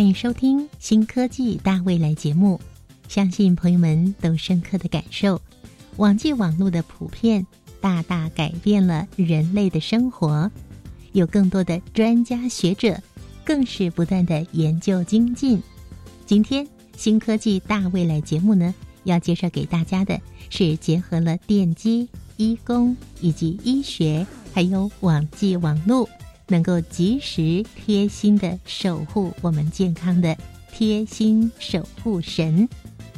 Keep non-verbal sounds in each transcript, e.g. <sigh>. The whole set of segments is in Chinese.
欢迎收听《新科技大未来》节目。相信朋友们都深刻的感受，网际网络的普遍大大改变了人类的生活。有更多的专家学者，更是不断的研究精进。今天《新科技大未来》节目呢，要介绍给大家的是结合了电机、医工以及医学，还有网际网络。能够及时贴心的守护我们健康的贴心守护神，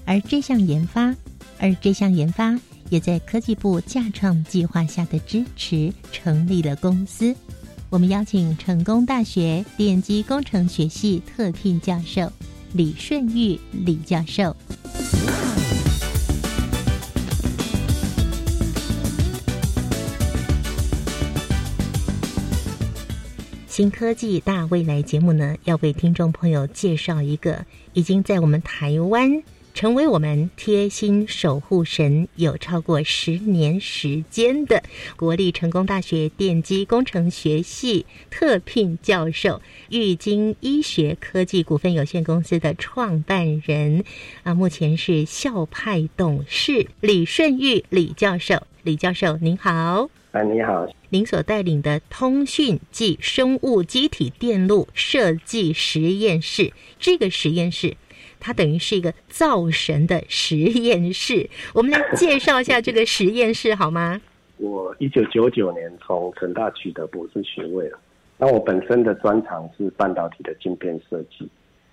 而这项研发，而这项研发也在科技部架创计划下的支持成立了公司。我们邀请成功大学电机工程学系特聘教授李顺玉李教授。新科技大未来节目呢，要为听众朋友介绍一个已经在我们台湾成为我们贴心守护神有超过十年时间的国立成功大学电机工程学系特聘教授玉晶医学科技股份有限公司的创办人啊，目前是校派董事李顺玉李教授。李教授您好。哎，你好！您所带领的通讯暨生物机体电路设计实验室，这个实验室，它等于是一个造神的实验室。我们来介绍一下这个实验室好吗？<laughs> 我一九九九年从成大取得博士学位了。那我本身的专长是半导体的晶片设计。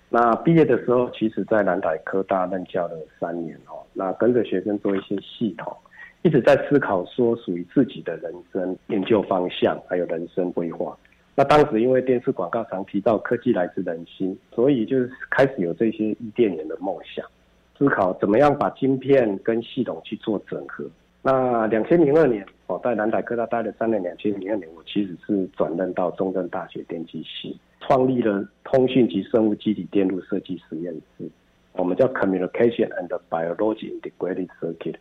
那毕业的时候，其实在南台科大任教了三年哦。那跟着学生做一些系统。一直在思考说属于自己的人生研究方向，还有人生规划。那当时因为电视广告常提到科技来自人心，所以就是开始有这些伊甸园的梦想，思考怎么样把晶片跟系统去做整合。那两千零二年，我在南台科大待了三年。两千零二年，我其实是转任到中正大学电机系，创立了通讯及生物基体电路设计实验室，我们叫 Communication and Biology Integrated Circuit。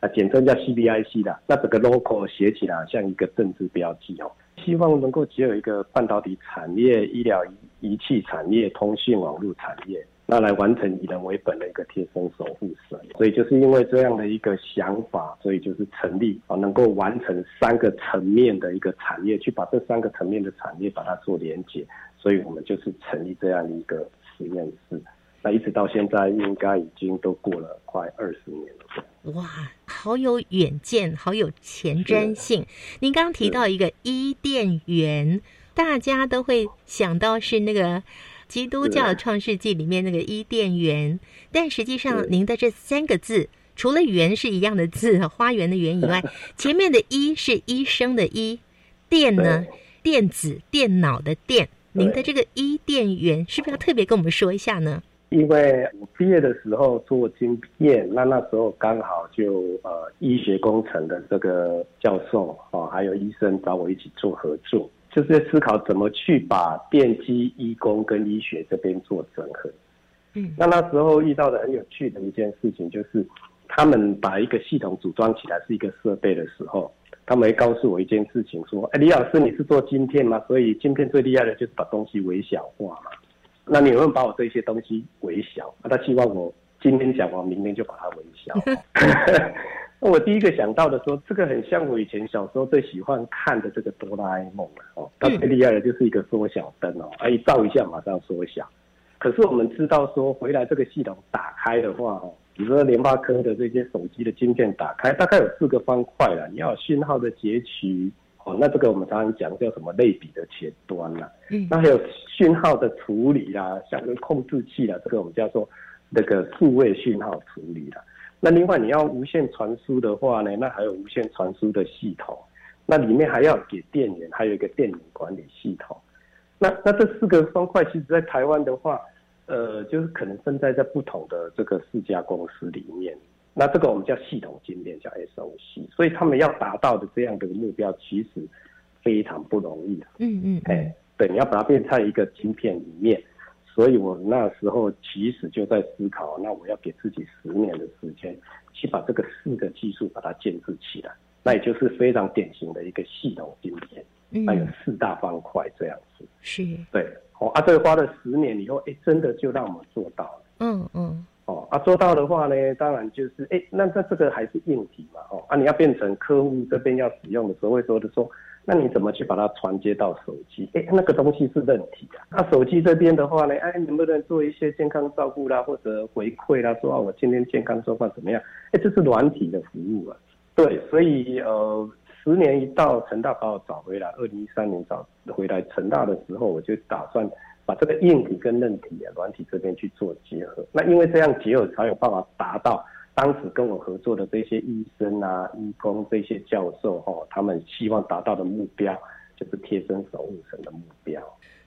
啊，简称叫 CBIC 的，那这个 logo 写起来像一个政治标记哦。希望能够结合一个半导体产业、医疗仪器产业、通信网络产业，那来完成以人为本的一个贴身守护神。所以就是因为这样的一个想法，所以就是成立啊，能够完成三个层面的一个产业，去把这三个层面的产业把它做连接。所以我们就是成立这样的一个实验室。那一直到现在，应该已经都过了快二十年了。哇，好有远见，好有前瞻性。您刚刚提到一个伊甸园，大家都会想到是那个基督教创世纪里面那个伊甸园，但实际上您的这三个字，除了“园”是一样的字，花园的“园”以外，<laughs> 前面的“医”是医生的“医”，电呢，电子电脑的“电”。您的这个伊甸园，是不是要特别跟我们说一下呢？因为我毕业的时候做晶片，那那时候刚好就呃医学工程的这个教授哦，还有医生找我一起做合作，就是在思考怎么去把电机、医工跟医学这边做整合。嗯，那那时候遇到的很有趣的一件事情，就是他们把一个系统组装起来是一个设备的时候，他们会告诉我一件事情，说：“哎，李老师，你是做晶片吗？所以晶片最厉害的就是把东西微小化嘛。”那你会把我这些东西微小？那他希望我今天讲完，明天就把它微小。<laughs> 那我第一个想到的说，这个很像我以前小时候最喜欢看的这个哆啦 A 梦了哦。它最厉害的就是一个缩小灯哦，哎，照一下马上缩小。可是我们知道说，回来这个系统打开的话哦，比如说联发科的这些手机的晶片打开，大概有四个方块了，你要有讯号的截取。哦，那这个我们常常讲叫什么类比的前端啦，嗯，那还有讯号的处理啦，像个控制器啦，这个我们叫做那个数位讯号处理啦。那另外你要无线传输的话呢，那还有无线传输的系统。那里面还要给电源，还有一个电源管理系统。那那这四个方块，其实在台湾的话，呃，就是可能分在在不同的这个四家公司里面。那这个我们叫系统晶片，叫 SOC，所以他们要达到的这样的目标，其实非常不容易嗯嗯，哎，对，你要把它变在一个晶片里面。所以我那时候其实就在思考，那我要给自己十年的时间，去把这个四个技术把它建制起来。那也就是非常典型的一个系统晶片，那有四大方块这样子。是，对，哦，啊，这个花了十年以后，哎，真的就让我们做到了。嗯嗯。哦，啊，做到的话呢，当然就是，哎，那那这个还是硬体嘛，哦，啊，你要变成客户这边要使用的时候，会说的说。那你怎么去把它传接到手机？哎，那个东西是问题啊。那手机这边的话呢，哎，能不能做一些健康照顾啦，或者回馈啦，说啊，我今天健康状况怎么样？哎，这是软体的服务啊。对，所以呃，十年一到，成大把我找回来，二零一三年找回来成大的时候，我就打算把这个硬体跟韧体啊，软体这边去做结合。那因为这样结合，才有办法达到。当时跟我合作的这些医生啊、医工这些教授哈，他们希望达到的目标就是贴身守护神的目标。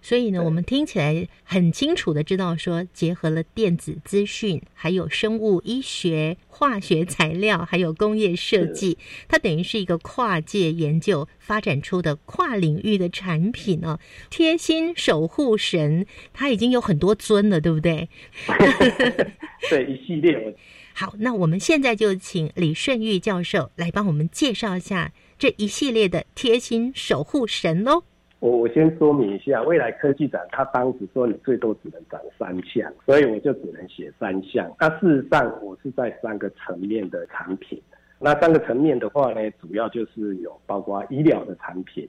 所以呢，我们听起来很清楚的知道说，结合了电子资讯、还有生物医学、化学材料，还有工业设计，它等于是一个跨界研究发展出的跨领域的产品呢。贴心守护神，它已经有很多尊了，对不对？<laughs> 对，一系列。<laughs> 好，那我们现在就请李顺玉教授来帮我们介绍一下这一系列的贴心守护神喽。我我先说明一下，未来科技展他当时说你最多只能展三项，所以我就只能写三项。那事实上我是在三个层面的产品。那三个层面的话呢，主要就是有包括医疗的产品，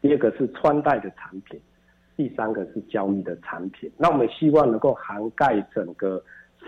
第二个是穿戴的产品，第三个是交易的产品。那我们希望能够涵盖整个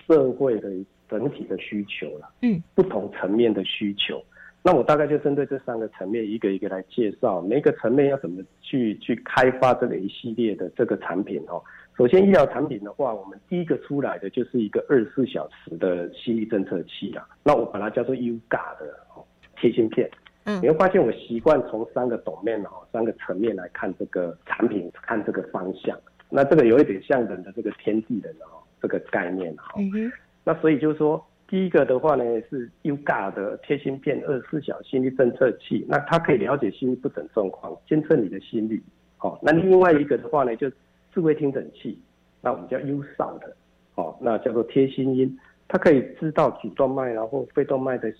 社会的。整体的需求了，嗯，不同层面的需求，那我大概就针对这三个层面一个一个来介绍，每一个层面要怎么去去开发这个一系列的这个产品哦。首先，医疗产品的话，我们第一个出来的就是一个二十四小时的心率侦测器啊，那我把它叫做 UGA 的哦贴心片。嗯，你会发现我习惯从三个懂面哦，三个层面来看这个产品，看这个方向。那这个有一点像人的这个天地人哦这个概念哈。嗯哼。那所以就是说，第一个的话呢是 UGA 的贴心片二十四小心率侦测器，那它可以了解心率不整状况，监测你的心率。哦，那另外一个的话呢，就智慧听诊器，那我们叫 USound，哦，那叫做贴心音，它可以知道主动脉啦或肺动脉的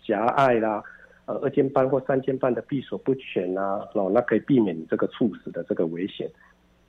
狭隘啦，呃二尖瓣或三尖瓣的闭锁不全啊，哦，那可以避免你这个猝死的这个危险。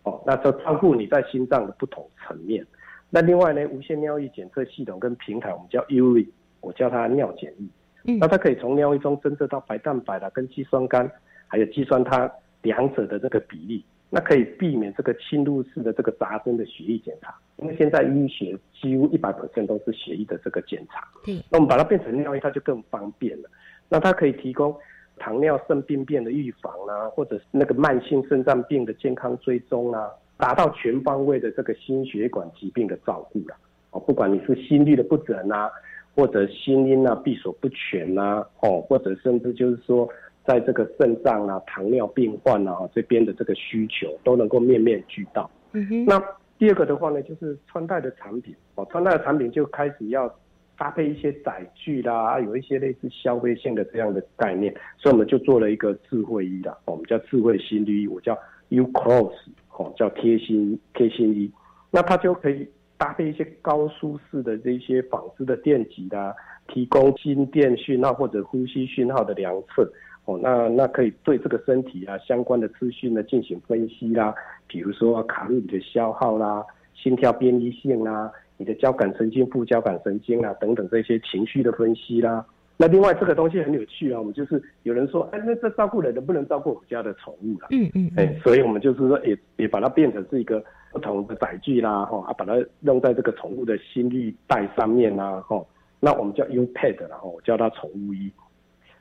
哦，那这照顾你在心脏的不同层面。那另外呢，无线尿液检测系统跟平台，我们叫 URI，我叫它尿检仪。嗯，那它可以从尿液中侦测到白蛋白啦、跟肌酸酐，还有肌酸它两者的这个比例，那可以避免这个侵入式的这个扎针的血液检查。因为现在医学几乎一百 percent 都是血液的这个检查。对。那我们把它变成尿液，它就更方便了。那它可以提供糖尿肾病变的预防啊，或者是那个慢性肾脏病的健康追踪啊。达到全方位的这个心血管疾病的照顾了哦，不管你是心率的不整啊，或者心音啊闭锁不全啊，哦，或者甚至就是说，在这个肾脏啊、糖尿病患啊这边的这个需求都能够面面俱到。嗯哼。那第二个的话呢，就是穿戴的产品哦，穿戴的产品就开始要搭配一些载具啦，有一些类似消费性的这样的概念，所以我们就做了一个智慧衣啦，我们叫智慧心率衣，我叫 U Cross。哦，叫贴心贴心衣，那它就可以搭配一些高舒适的这些纺织的电极啦，提供心电讯号或者呼吸讯号的量测。哦，那那可以对这个身体啊相关的资讯呢进行分析啦，比如说卡路里的消耗啦，心跳变异性啦，你的交感神经、副交感神经啊等等这些情绪的分析啦。那另外这个东西很有趣啊，我们就是有人说，哎，那这照顾人能不能照顾我们家的宠物了？嗯嗯，哎，所以我们就是说，也也把它变成是一个不同的载具啦，哈，啊，把它用在这个宠物的心率带上面啦，哈，那我们叫 U Pad，然后我叫它宠物衣。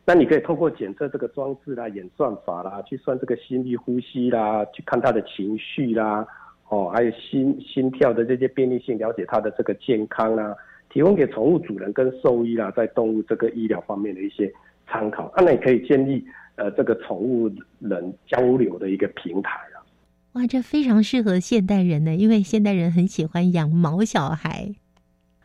那你可以透过检测这个装置啦、演算法啦，去算这个心率、呼吸啦，去看它的情绪啦，哦，还有心心跳的这些便利性，了解它的这个健康啦。提供给宠物主人跟兽医啦，在动物这个医疗方面的一些参考。那也可以建立呃这个宠物人交流的一个平台啊。哇，这非常适合现代人呢，因为现代人很喜欢养毛小孩。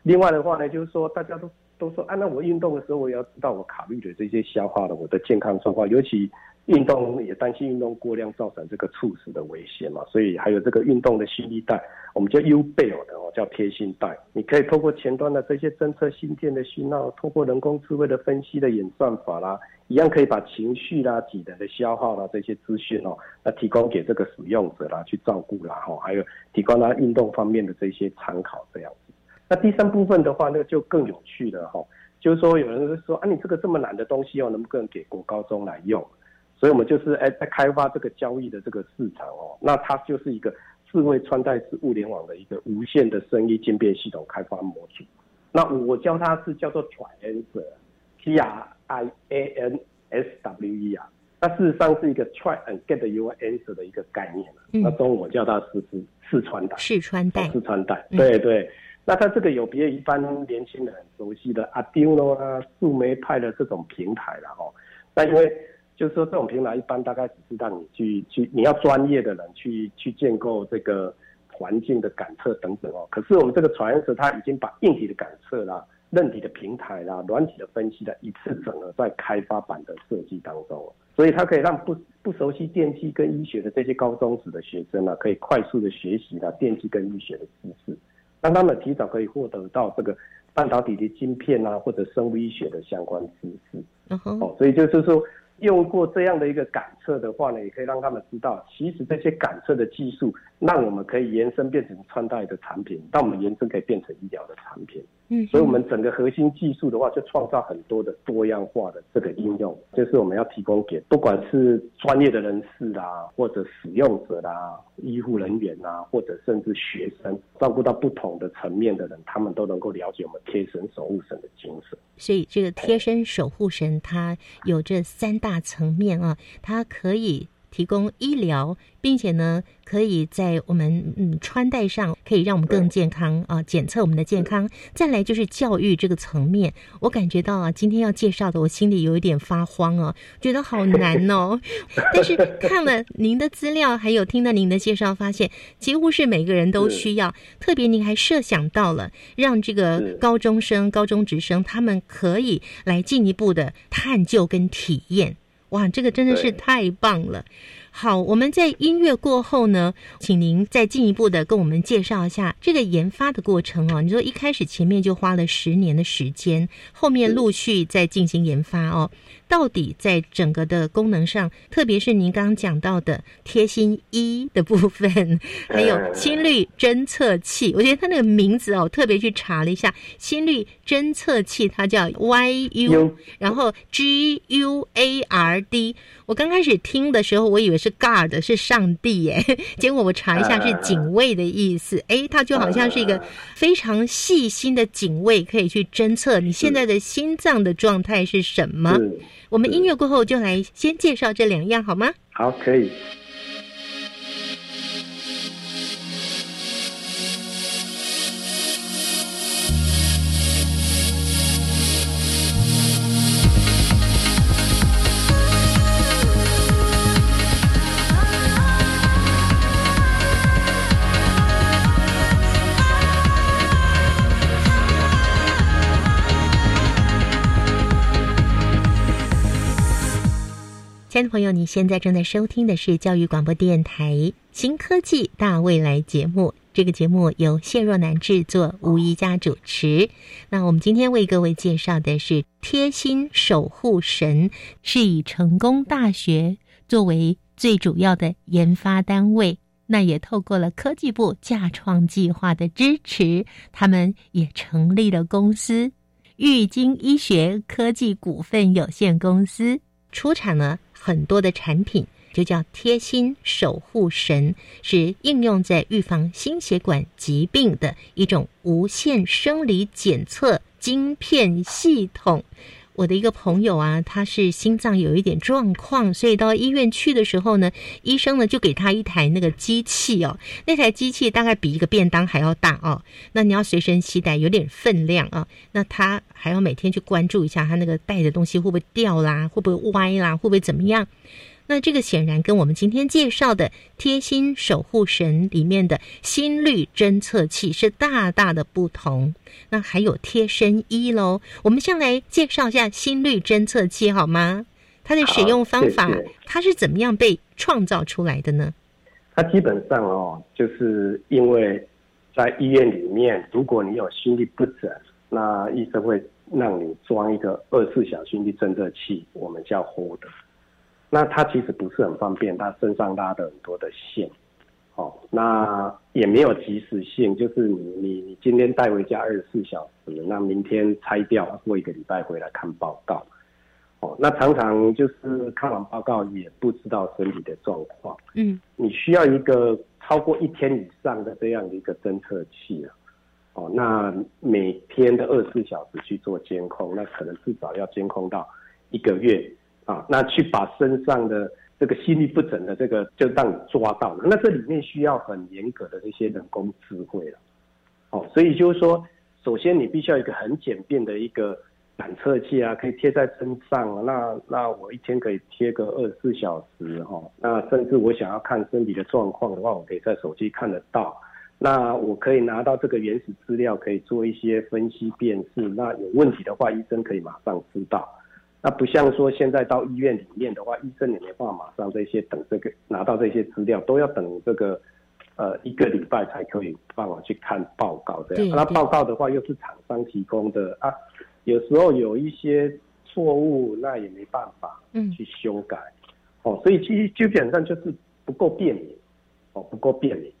另外的话呢，就是说大家都都说，啊，那我运动的时候，我也要知道我考虑的这些消化的，我的健康状况，尤其。运动也担心运动过量造成这个猝死的危险嘛，所以还有这个运动的心率带，我们叫 U bell 的哦，叫贴心带。你可以透过前端的这些侦测心电的讯号，通过人工智慧的分析的演算法啦，一样可以把情绪啦、体能的消耗啦这些资讯哦，那提供给这个使用者啦去照顾啦哈，还有提供他运动方面的这些参考这样子。那第三部分的话，那就更有趣了哈，就是说有人说啊，你这个这么难的东西哦，能不能给国高中来用？所以，我们就是哎，在开发这个交易的这个市场哦，那它就是一个智慧穿戴式物联网的一个无线的声音渐变系统开发模组。那我教它是叫做 Trianswer，T R I A N S W E 啊。那事实上是一个 Try and Get Your Answer 的一个概念那中文我叫它是是试穿戴。试穿戴。试穿戴。对对。那它这个有别于一般年轻人很熟悉的 Arduino 啊、树莓派的这种平台了哦。那因为就是说，这种平台一般大概只是让你去去，你要专业的人去去建构这个环境的感测等等哦。可是我们这个传言者它已经把硬体的感测啦、韧体的平台啦、软体的分析的一次整合在开发版的设计当中，所以它可以让不不熟悉电机跟医学的这些高中职的学生呢，可以快速的学习了电机跟医学的知识，让他们提早可以获得到这个半导体的晶片啊，或者生物医学的相关知识。哦，所以就是说。用过这样的一个感测的话呢，也可以让他们知道，其实这些感测的技术，让我们可以延伸变成穿戴的产品，让我们延伸可以变成医疗的产品。嗯，所以我们整个核心技术的话，就创造很多的多样化的这个应用，就是我们要提供给不管是专业的人士啦，或者使用者啦，医护人员啦，或者甚至学生，照顾到不同的层面的人，他们都能够了解我们贴身守护神的精神。所以，这个贴身守护神，它有这三大层面啊，它可以。提供医疗，并且呢，可以在我们嗯穿戴上，可以让我们更健康啊，检测我们的健康。再来就是教育这个层面，我感觉到啊，今天要介绍的，我心里有一点发慌哦，觉得好难哦。<laughs> 但是看了您的资料，还有听到您的介绍，发现几乎是每个人都需要。特别您还设想到了，让这个高中生、高中职生他们可以来进一步的探究跟体验。哇，这个真的是太棒了！好，我们在音乐过后呢，请您再进一步的跟我们介绍一下这个研发的过程哦。你说一开始前面就花了十年的时间，后面陆续在进行研发哦。到底在整个的功能上，特别是您刚刚讲到的贴心一的部分，<laughs> 还有心率侦测器，我觉得它那个名字哦，特别去查了一下，心率侦测器它叫 YU，然后 GUARD。我刚开始听的时候，我以为是 guard 是上帝耶，<laughs> 结果我查一下是警卫的意思。哎，它就好像是一个非常细心的警卫，可以去侦测你现在的心脏的状态是什么。我们音乐过后就来先介绍这两样好吗？好，可以。朋友，你现在正在收听的是教育广播电台《新科技大未来》节目。这个节目由谢若楠制作，吴一佳主持。那我们今天为各位介绍的是贴心守护神，是以成功大学作为最主要的研发单位。那也透过了科技部架创计划的支持，他们也成立了公司——玉晶医学科技股份有限公司，出产了。很多的产品就叫贴心守护神，是应用在预防心血管疾病的一种无线生理检测晶片系统。我的一个朋友啊，他是心脏有一点状况，所以到医院去的时候呢，医生呢就给他一台那个机器哦，那台机器大概比一个便当还要大哦，那你要随身携带，有点分量啊，那他还要每天去关注一下他那个带的东西会不会掉啦，会不会歪啦，会不会怎么样？那这个显然跟我们今天介绍的贴心守护神里面的心率侦测器是大大的不同。那还有贴身衣喽，我们先来介绍一下心率侦测器好吗？它的使用方法，它是怎么样被创造出来的呢？它基本上哦，就是因为在医院里面，如果你有心律不整，那医生会让你装一个二四小心率侦测器，我们叫 Hold。那它其实不是很方便，它身上拉的很多的线，哦，那也没有及时性，就是你你你今天带回家二十四小时，那明天拆掉，过一个礼拜回来看报告，哦，那常常就是看完报告也不知道身体的状况，嗯，你需要一个超过一天以上的这样的一个侦测器啊，哦，那每天的二十四小时去做监控，那可能至少要监控到一个月。啊，那去把身上的这个心律不整的这个就让你抓到了，那这里面需要很严格的这些人工智慧了。哦，所以就是说，首先你必须要一个很简便的一个感测器啊，可以贴在身上。那那我一天可以贴个二十四小时哈。那甚至我想要看身体的状况的话，我可以在手机看得到。那我可以拿到这个原始资料，可以做一些分析辨识。那有问题的话，医生可以马上知道。那不像说现在到医院里面的话，医生也没办法马上这些等这个拿到这些资料，都要等这个呃一个礼拜才可以帮我去看报告这样。那报告的话又是厂商提供的啊，有时候有一些错误，那也没办法去修改。哦，所以其实基本上就是不够便民哦，不够便民。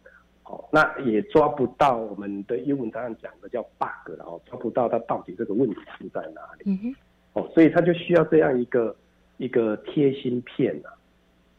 哦，那也抓不到我们的英文常常讲的叫 bug 然后抓不到它到底这个问题出在哪里。哦，所以他就需要这样一个一个贴心片呐。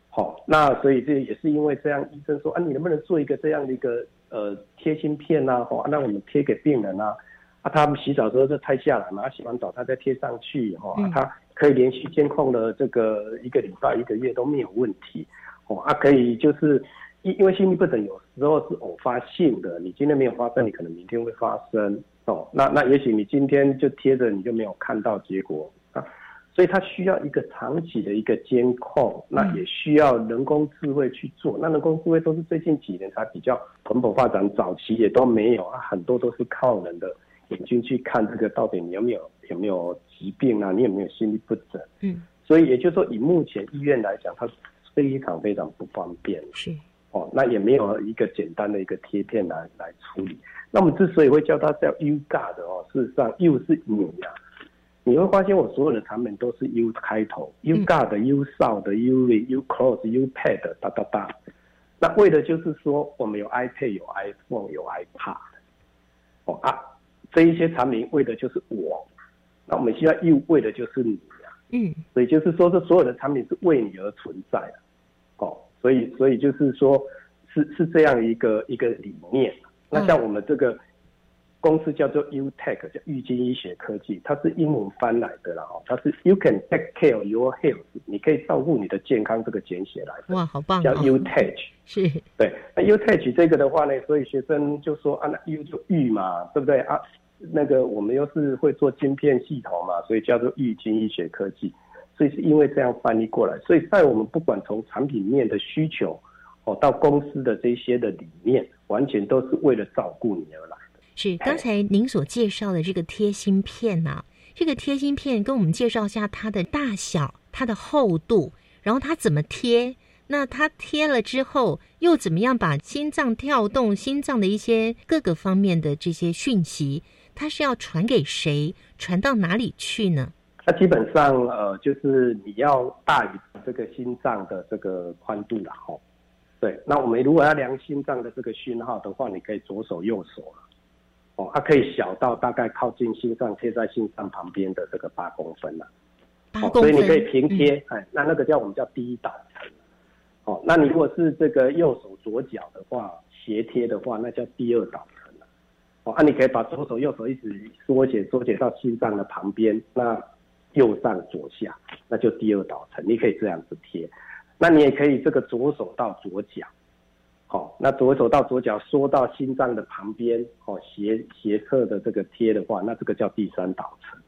好，那所以这也是因为这样，医生说啊，你能不能做一个这样的一个呃贴心片呐？哦，那我们贴给病人啊，啊，他们洗澡时候就拆下来嘛，洗完澡他再贴上去，哈，他可以连续监控了这个一个礼拜、一个月都没有问题。哦，啊，可以就是因因为心律不整有时候是偶发性的，你今天没有发生，你可能明天会发生。哦，那那也许你今天就贴着，你就没有看到结果啊，所以它需要一个长期的一个监控，那也需要人工智慧去做。那人工智慧都是最近几年才比较蓬勃发展，早期也都没有啊，很多都是靠人的眼睛去看这个到底你有没有有没有疾病啊，你有没有心律不整？嗯，所以也就是说，以目前医院来讲，它非常非常不方便。是哦，那也没有一个简单的一个贴片来来处理。那我们之所以会叫它叫 U God 哦，事实上 U 是你呀，你会发现我所有的产品都是 U 开头，U God、U Sound、U U Close、U Pad 哒哒哒。那为的就是说，我们有 iPad、有 iPhone、有 iPad，哦啊，这一些产品为的就是我。那我们现在 U 为的就是你呀，嗯，所以就是说，这所有的产品是为你而存在的，哦，所以所以就是说，是是这样一个一个理念。那像我们这个公司叫做 U Tech，叫玉金医学科技，它是英文翻来的啦，哦，它是 You can take care your health，你可以照顾你的健康，这个简写来的。哇，好棒！叫 U Tech，是，对。那 U Tech 这个的话呢，所以学生就说啊，那 U 就玉嘛，对不对啊？那个我们又是会做晶片系统嘛，所以叫做玉金医学科技，所以是因为这样翻译过来，所以在我们不管从产品面的需求。哦，到公司的这些的理念，完全都是为了照顾你而来的。是刚才您所介绍的这个贴心片呐，这个贴心片跟我们介绍一下它的大小、它的厚度，然后它怎么贴？那它贴了之后又怎么样把心脏跳动、心脏的一些各个方面的这些讯息，它是要传给谁？传到哪里去呢？那基本上呃，就是你要大于这个心脏的这个宽度了哈。对，那我们如果要量心脏的这个讯号的话，你可以左手右手了，哦，它可以小到大概靠近心脏贴在心脏旁边的这个八公分了，哦，所以你可以平贴，哎，那那个叫我们叫第一导层，哦，那你如果是这个右手左脚的话，斜贴的话，那叫第二导层哦，那你可以把左手右手一直缩写缩写到心脏的旁边，那右上左下，那就第二导层，你可以这样子贴。那你也可以这个左手到左脚，好，那左手到左脚缩到心脏的旁边，哦，斜斜侧的这个贴的话，那这个叫第三导层。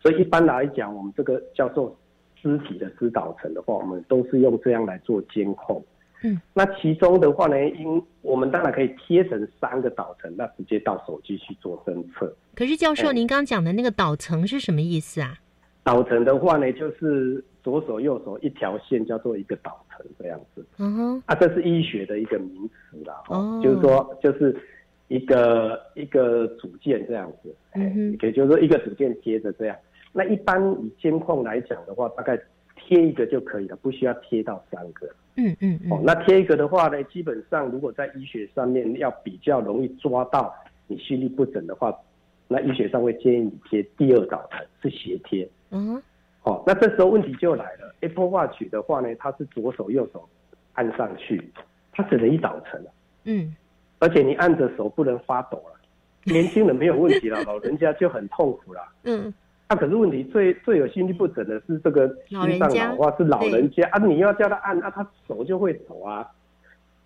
所以一般来讲，我们这个叫做肢体的支导层的话，我们都是用这样来做监控。嗯，那其中的话呢，因我们当然可以贴成三个导层，那直接到手机去做侦测。可是教授，您刚刚讲的那个导层是什么意思啊？导层的话呢，就是左手右手一条线叫做一个导层这样子。嗯哼，啊，这是医学的一个名词啦。哦就是说，就是一个一个组件这样子。嗯哼也就是说一个组件接着这样。那一般以监控来讲的话，大概贴一个就可以了，不需要贴到三个。嗯嗯哦，嗯，那贴一个的话呢，基本上如果在医学上面要比较容易抓到你心律不整的话，那医学上会建议你贴第二导层是斜贴。嗯好哦，那这时候问题就来了，Apple Watch 的话呢，它是左手右手按上去，它只能一导层了，嗯。而且你按着手不能发抖了。<laughs> 年轻人没有问题了，老人家就很痛苦了。嗯，那、可是问题最最有心律不整的是这个心脏老化，是老人家。啊，你要叫他按啊，他手就会抖啊。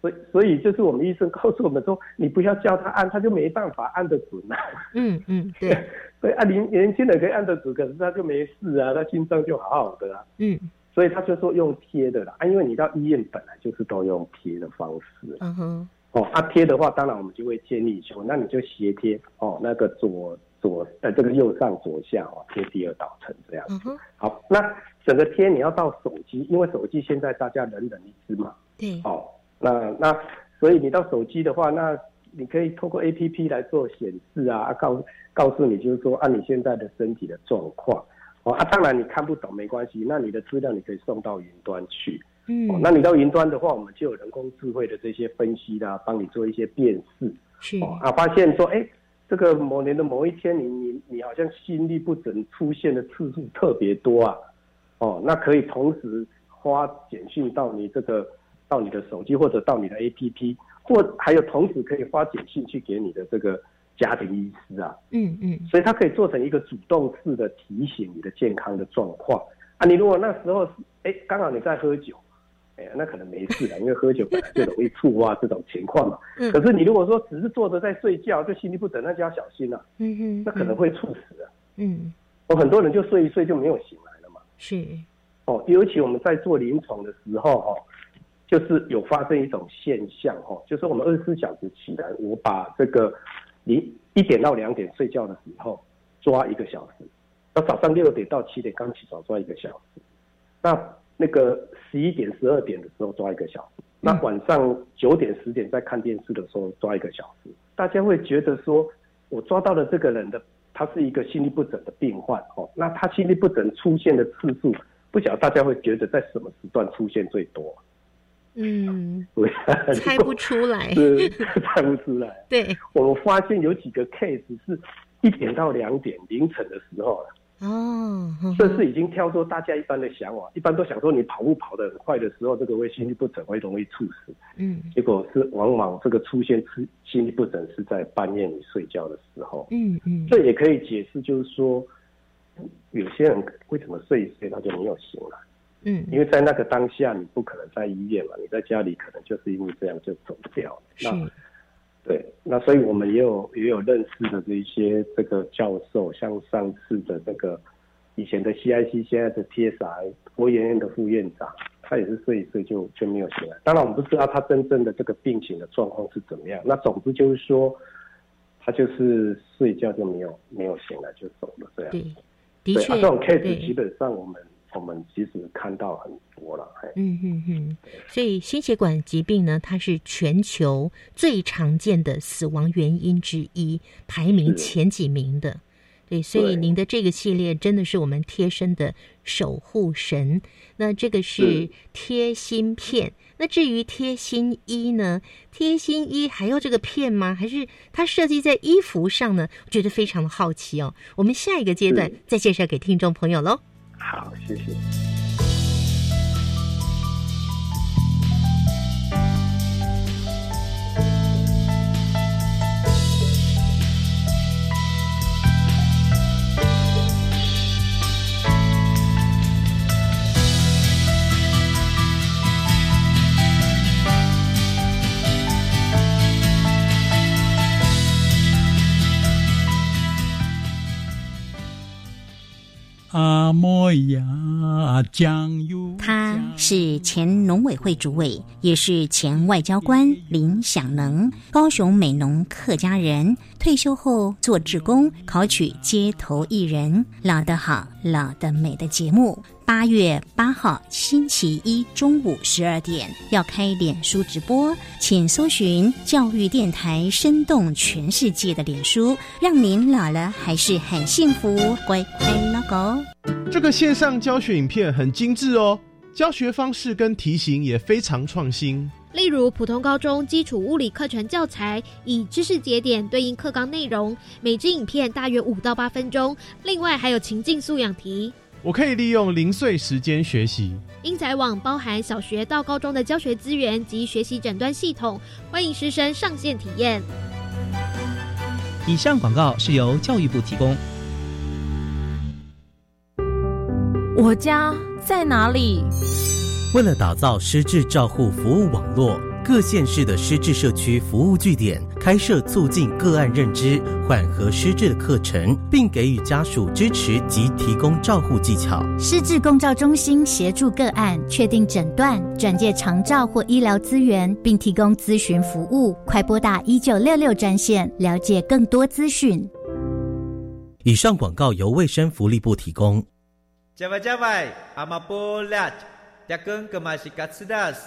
所以所以就是我们医生告诉我们说，你不要叫他按，他就没办法按得准啊。嗯嗯，对，<laughs> 所以啊，年年轻人可以按得准，可是他就没事啊，他心脏就好好的啊。嗯所以他就说用贴的啦，啊，因为你到医院本来就是都用贴的方式嗯哼，哦。啊，贴的话，当然我们就会建议说，那你就斜贴哦，那个左左呃这个右上左下哦，贴第二导层这样。嗯哼，好，那整个贴你要到手机，因为手机现在大家人人一支嘛，对，哦，那那所以你到手机的话，那你可以透过 A P P 来做显示啊，啊告告诉你就是说按、你现在的身体的状况。哦啊，当然你看不懂没关系，那你的资料你可以送到云端去。嗯哦，，那你到云端的话，我们就有人工智慧的这些分析啦，帮你做一些辨识。是，哦啊，发现说，哎，这个某年的某一天你，你你好像心律不整出现的次数特别多啊。哦，那可以同时发简讯到你这个到你的手机或者到你的 APP，或还有同时可以发简讯去给你的这个家庭医师啊。嗯嗯所以它可以做成一个主动式的提醒你的健康的状况啊。你如果那时候是哎刚好你在喝酒，哎呀那可能没事了，因为喝酒本来就容易触发这种情况嘛。嗯可是你如果说只是坐着在睡觉，就心律不整，那就要小心了、嗯哼，那可能会猝死啊。嗯我很多人就睡一睡就没有醒来了嘛。是，哦，尤其我们在做临床的时候哦，就是有发生一种现象哦，就是我们二十四小时起来，我把这个零一点到两点睡觉的时候抓一个小时，那早上六点到七点刚起床抓一个小时，那那个十一点十二点的时候抓一个小时，那晚上九点十点在看电视的时候抓一个小时，大家会觉得说我抓到了这个人的他是一个心律不整的病患哦，那他心律不整出现的次数，不晓得大家会觉得在什么时段出现最多？嗯，<laughs> 对，猜不出来，是猜不出来。对，我们发现有几个 case 是一点到两点凌晨的时候了，哦，这是已经跳脱大家一般的想法，一般都想说你跑步跑得很快的时候，这个会心律不整，会容易猝死。嗯。结果是往往这个出现是心律不整是在半夜你睡觉的时候，嗯嗯，这也可以解释，就是说有些人为什么睡一睡他就没有醒来，嗯因为在那个当下你不可能在医院嘛，你在家里可能就是因为这样就走掉了。是，那对，那所以我们也有也有认识的这一些这个教授，像上次的那个以前的 CIC，现在的 TSI 国研院的副院长，他也是睡一睡就就没有醒来。当然我们不知道他真正的这个病情的状况是怎么样。那总之就是说，他就是睡觉就没有没有醒来就走了这样。对，的对，确，啊，这种 case 基本上我们我们其实看到很多了，哎。嗯嗯嗯，所以心血管疾病呢，它是全球最常见的死亡原因之一，排名前几名的。对，所以您的这个系列真的是我们贴身的守护神。那这个是是贴心片，那至于贴心衣呢？贴心衣还要这个片吗？还是它设计在衣服上呢？我觉得非常的好奇哦。我们下一个阶段再介绍给听众朋友喽。好，谢谢。他是前农委会主委，也是前外交官林享能，高雄美浓客家人，退休后做志工，考取街头艺人，老的好，老的美的节目。八月八号星期一中午十二点要开脸书直播，请搜寻教育电台，生动全世界的脸书，让您老了还是很幸福，乖乖老狗。这个线上教学影片很精致哦，教学方式跟题型也非常创新。例如，普通高中基础物理课程教材，以知识节点对应课纲内容，每支影片大约五到八分钟。另外还有情境素养题。我可以利用零碎时间学习。英才网包含小学到高中的教学资源及学习诊断系统，欢迎师生上线体验。以上广告是由教育部提供。我家在哪里？为了打造失智照护服务网络。各县市的失智社区服务据点开设促进个案认知、缓和失智的课程，并给予家属支持及提供照护技巧。失智共照中心协助个案确定诊断、转介长照或医疗资源，并提供咨询服务。快拨打一九六六专线了解更多资讯。以上广告由卫生福利部提供。加外加外，阿玛波拉，加根格玛西卡斯达斯。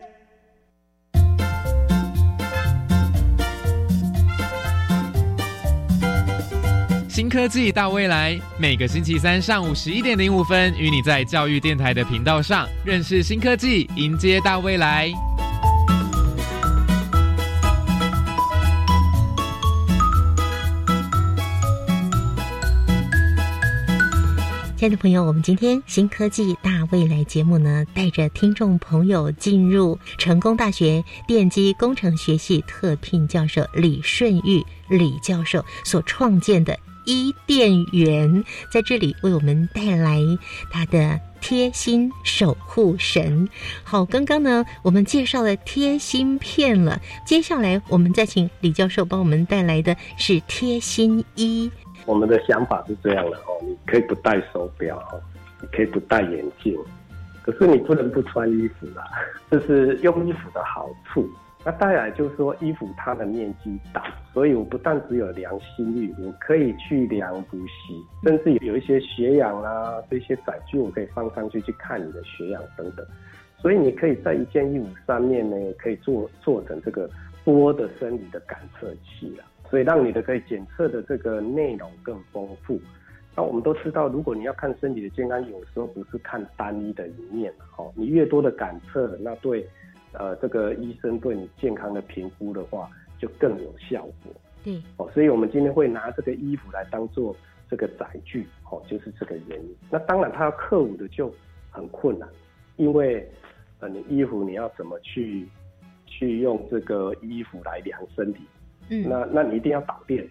新科技大未来，每个星期三上午十一点零五分，与你在教育电台的频道上认识新科技，迎接大未来。亲爱的朋友，我们今天新科技大未来节目呢，带着听众朋友进入成功大学电机工程学系特聘教授李顺玉李教授所创建的。伊甸园在这里为我们带来他的贴心守护神。好，刚刚呢我们介绍了贴心片了，接下来我们再请李教授帮我们带来的是贴心衣。我们的想法是这样的哦，你可以不戴手表哦，你可以不戴眼镜，可是你不能不穿衣服啦，这是用衣服的好处。那当然就是说，衣服它的面积大，所以我不但只有量心率，我可以去量呼吸，甚至有一些血氧啊这些载具，我可以放上去去看你的血氧等等。所以你可以在一件衣服上面呢，可以做做成这个多的生理的感测器了，所以让你的可以检测的这个内容更丰富。那我们都知道，如果你要看身体的健康，有时候不是看单一的一面哦，你越多的感测，那对。呃，这个医生对你健康的评估的话，就更有效果。对，哦，所以我们今天会拿这个衣服来当做这个载具，哦，就是这个原因。那当然，他要克服的就很困难，因为呃，你衣服你要怎么去去用这个衣服来量身体？嗯，那那你一定要导电，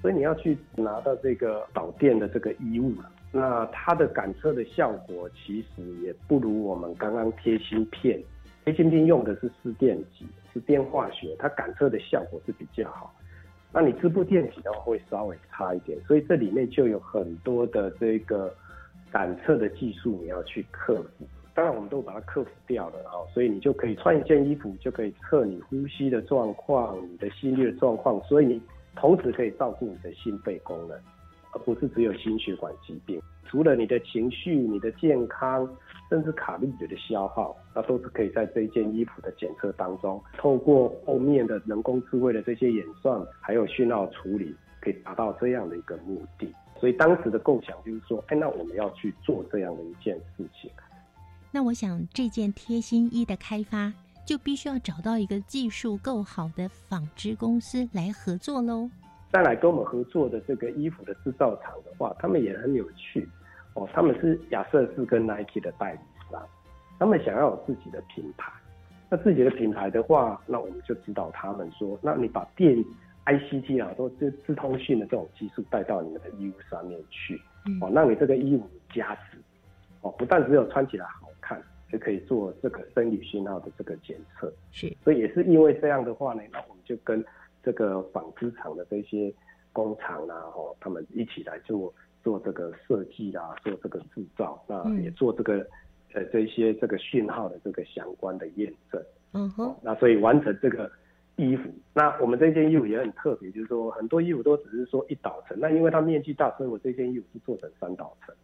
所以你要去拿到这个导电的这个衣物了。那它的感测的效果其实也不如我们刚刚贴芯片。黑晶片用的是湿电极，是电化学，它感测的效果是比较好。那你织布电极的话会稍微差一点，所以这里面就有很多的这个感测的技术你要去克服。当然我们都把它克服掉了啊，所以你就可以穿一件衣服就可以测你呼吸的状况、你的心率的状况，所以你同时可以照顾你的心肺功能，不是只有心血管疾病。除了你的情绪、你的健康。甚至卡路里的消耗，那都是可以在这件衣服的检测当中，透过后面的人工智慧的这些演算，还有讯号处理，可以达到这样的一个目的。所以当时的构想就是说，哎，那我们要去做这样的一件事情。那我想，这件贴心衣的开发，就必须要找到一个技术够好的纺织公司来合作喽。再来跟我们合作的这个衣服的制造厂的话，他们也很有趣。哦，他们是亚瑟士跟 Nike 的代理商，他们想要有自己的品牌，那自己的品牌的话，那我们就指导他们说，那你把电 ICT 啊，都这自通讯的这种技术带到你们的衣服上面去，哦，让你这个衣服加值，哦，不但只有穿起来好看，就可以做这个生理讯号的这个检测。是，所以也是因为这样的话呢，那我们就跟这个纺织厂的这些工厂啊，哦，他们一起来做做这个设计啊，做这个制造，那也做这个。呃，这些这个讯号的这个相关的验证，嗯哼，那所以完成这个衣服，那我们这件衣服也很特别，就是说很多衣服都只是说一导层，那因为它面积大，所以我这件衣服是做成三导层，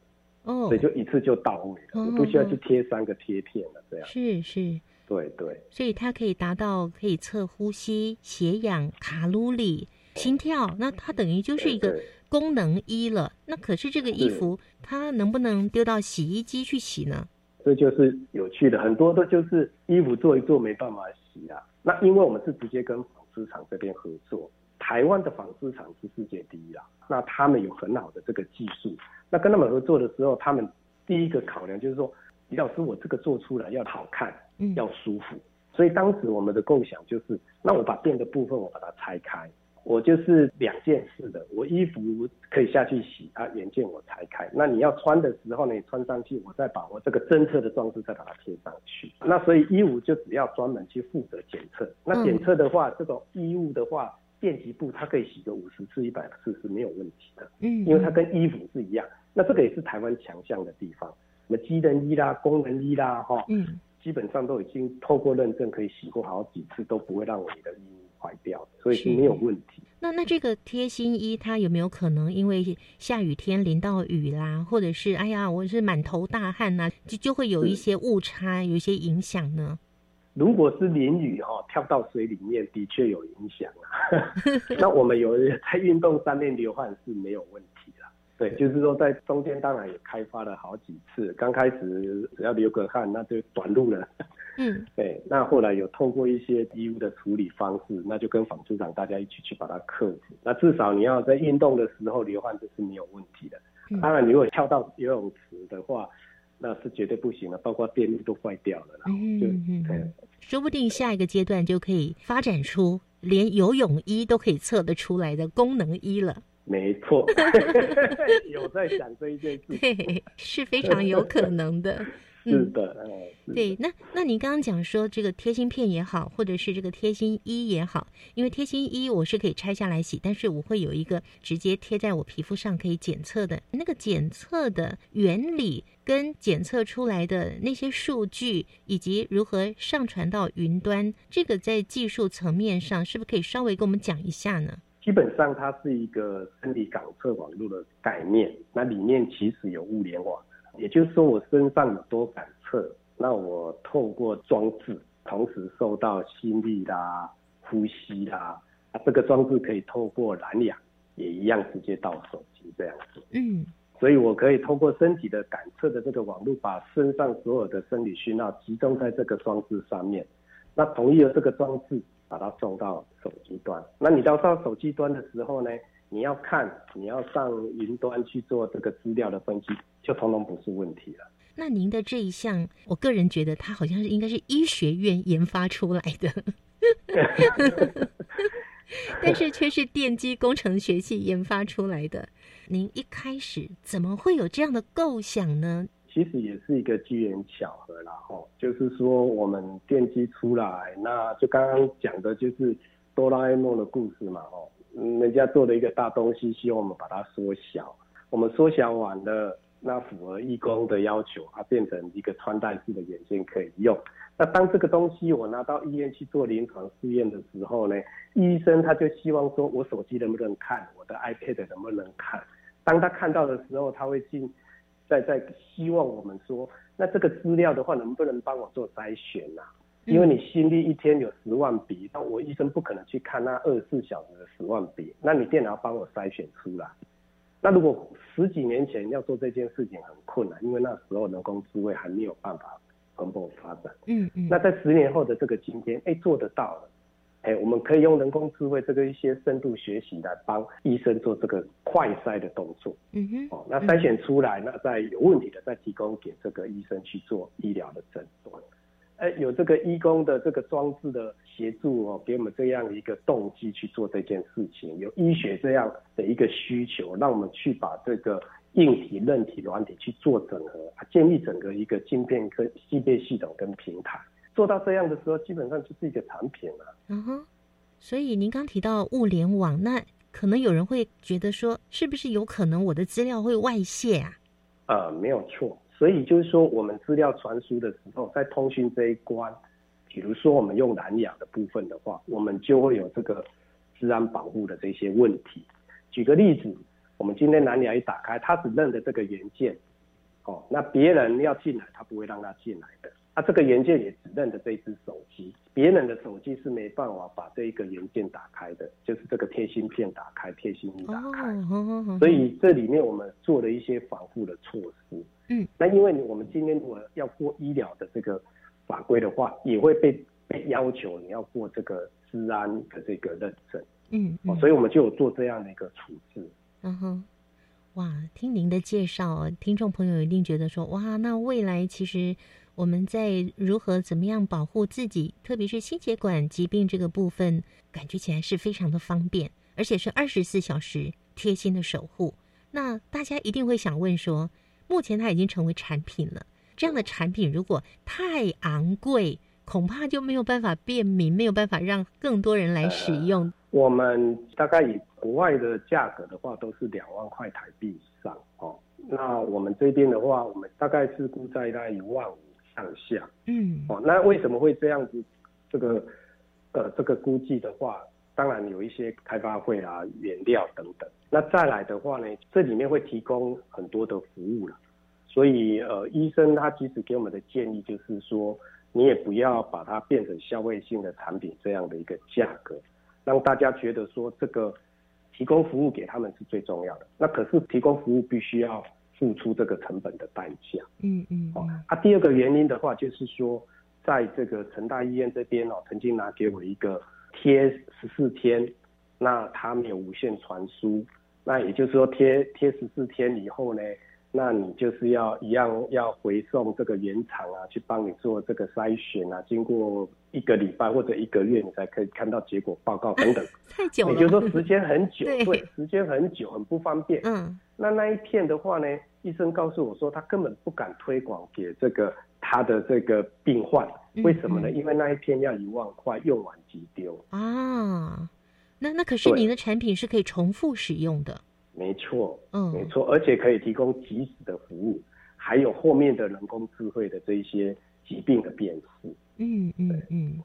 哦，所以就一次就到位了，不需要去贴三个贴片了，这样。是是，对对，所以它可以达到可以测呼吸、血氧、卡路里、心跳，那它等于就是一个功能衣了。那可是这个衣服它能不能丢到洗衣机去洗呢？这就是有趣的，很多的就是衣服做一做没办法洗啊。那因为我们是直接跟纺织厂这边合作，台湾的纺织厂是世界第一啦。那他们有很好的这个技术，那跟他们合作的时候，他们第一个考量就是说，李老师，我这个做出来要好看，要舒服。所以当时我们的构想就是，那我把电的部分我把它拆开。我就是两件事的，我衣服可以下去洗啊，原件我拆开。那你要穿的时候呢，你穿上去，我再把我这个侦测的装置再把它贴上去。那所以衣物就只要专门去负责检测。那检测的话，这种衣物的话，电极布它可以洗个五十次、一百次是没有问题的。嗯，因为它跟衣服是一样。那这个也是台湾强项的地方。什么机能衣啦、功能衣啦，哈，嗯，基本上都已经透过认证，可以洗过好几次，都不会让你的衣物。坏掉，所以是没有问题。那那这个贴心衣，它有没有可能因为下雨天淋到雨啦，或者是哎呀，我是满头大汗呐，就就会有一些误差，有一些影响呢？如果是淋雨哈，跳到水里面的确有影响啊。<laughs> 那我们有在运动上面流汗是没有问题的。对，就是说在中间当然也开发了好几次，刚开始只要流个汗，那就短路了。嗯，<laughs> 对，那后来有通过一些衣物的处理方式，那就跟纺织厂大家一起去把它克服。那至少你要在运动的时候流汗，这是没有问题的。当然，如果跳到游泳池的话，那是绝对不行的，包括电力都坏掉了。嗯嗯嗯，说不定下一个阶段就可以发展出连游泳衣都可以测得出来的功能衣了。没错，<laughs> 有在想这一件事，对是非常有可能的。<laughs> 是的，对，那那你刚刚讲说这个贴心片也好，或者是这个贴心衣也好，因为贴心衣我是可以拆下来洗，但是我会有一个直接贴在我皮肤上可以检测的。那个检测的原理跟检测出来的那些数据，以及如何上传到云端，这个在技术层面上是不是可以稍微跟我们讲一下呢？基本上它是一个生理感测网络的概念，那里面其实有物联网。也就是说，我身上有多感测，那我透过装置，同时受到心率啦、呼吸啦，啊，这个装置可以透过蓝牙，也一样直接到手机这样子。嗯，所以我可以通过身体的感测的这个网络，把身上所有的生理讯号集中在这个装置上面，那同意了这个装置把它送到手机端。那你到上手机端的时候呢？你要看，你要上云端去做这个资料的分析，就通通不是问题了。那您的这一项，我个人觉得它好像是应该是医学院研发出来的，<laughs> 但是却是电机工程学系研发出来的。您一开始怎么会有这样的构想呢？其实也是一个机缘巧合啦，吼，就是说我们电机出来，那就刚刚讲的就是哆啦 A 梦的故事嘛，吼。人家做了一个大东西，希望我们把它缩小。我们缩小完了，那符合义工的要求，它变成一个穿戴式的眼镜可以用。那当这个东西我拿到医院去做临床试验的时候呢，医生他就希望说，我手机能不能看，我的 iPad 能不能看？当他看到的时候，他会进在在希望我们说，那这个资料的话，能不能帮我做筛选呐？因为你心率一天有十万笔，那我医生不可能去看那二十四小时的十万笔，那你电脑帮我筛选出来。那如果十几年前要做这件事情很困难，因为那时候人工智慧还没有办法蓬勃发展。嗯嗯。那在十年后的这个今天，哎，做得到了。哎，我们可以用人工智慧这个一些深度学习来帮医生做这个快筛的动作。嗯哼。哦，那筛选出来，那再有问题的再提供给这个医生去做医疗的诊断。哎，有这个医工的这个装置的协助哦，给我们这样一个动机去做这件事情，有医学这样的一个需求，让我们去把这个硬体、韧体、软体去做整合，建立整个一个晶片跟芯片系统跟平台。做到这样的时候，基本上就是一个产品了。嗯哼，所以您刚提到物联网，那可能有人会觉得说，是不是有可能我的资料会外泄啊？呃，没有错。所以就是说，我们资料传输的时候，在通讯这一关，比如说我们用蓝牙的部分的话，我们就会有这个治安保护的这些问题。举个例子，我们今天蓝牙一打开，它只认得这个元件，哦，那别人要进来，它不会让他进来的。它这个元件也只认得这只手机，别人的手机是没办法把这一个元件打开的，就是这个贴芯片打开、贴芯仪打开。所以这里面我们做了一些防护的措施。嗯，那因为我们今天如果要过医疗的这个法规的话，也会被被要求你要过这个治安的这个认证。嗯，哦，所以我们就有做这样的一个处置。嗯哼，哇，听您的介绍，听众朋友一定觉得说，哇，那未来其实。我们在如何怎么样保护自己，特别是心血管疾病这个部分，感觉起来是非常的方便，而且是二十四小时贴心的守护。那大家一定会想问说，目前它已经成为产品了，这样的产品如果太昂贵，恐怕就没有办法便民，没有办法让更多人来使用。我们大概以国外的价格的话，都是两万块台币以上哦。那我们这边的话，我们大概是估在大概一万五。上下，嗯，哦，那为什么会这样子？这个，呃，这个估计的话，当然有一些开发费啊、原料等等。那再来的话呢，这里面会提供很多的服务了。所以，呃，医生他其实给我们的建议就是说，你也不要把它变成消费性的产品这样的一个价格，让大家觉得说这个提供服务给他们是最重要的。那可是提供服务必须要。付出这个成本的代价，嗯嗯，哦，啊，第二个原因的话，就是说，在这个成大医院这边哦，曾经拿给我一个贴十四天，那它没有无线传输，那也就是说贴贴十四天以后呢。那你就是要一样要回送这个原厂啊，去帮你做这个筛选啊，经过一个礼拜或者一个月，你才可以看到结果报告等等。<laughs> 太久了，也就是说时间很久，<laughs> 对，时间很久，很不方便。嗯，那那一片的话呢，医生告诉我说，他根本不敢推广给这个他的这个病患，为什么呢？因为那一片要一万块，用完即丢。啊，那那可是您的产品是可以重复使用的。没错，嗯，没错，而且可以提供及时的服务，还有后面的人工智慧的这一些疾病的辨识。嗯嗯嗯。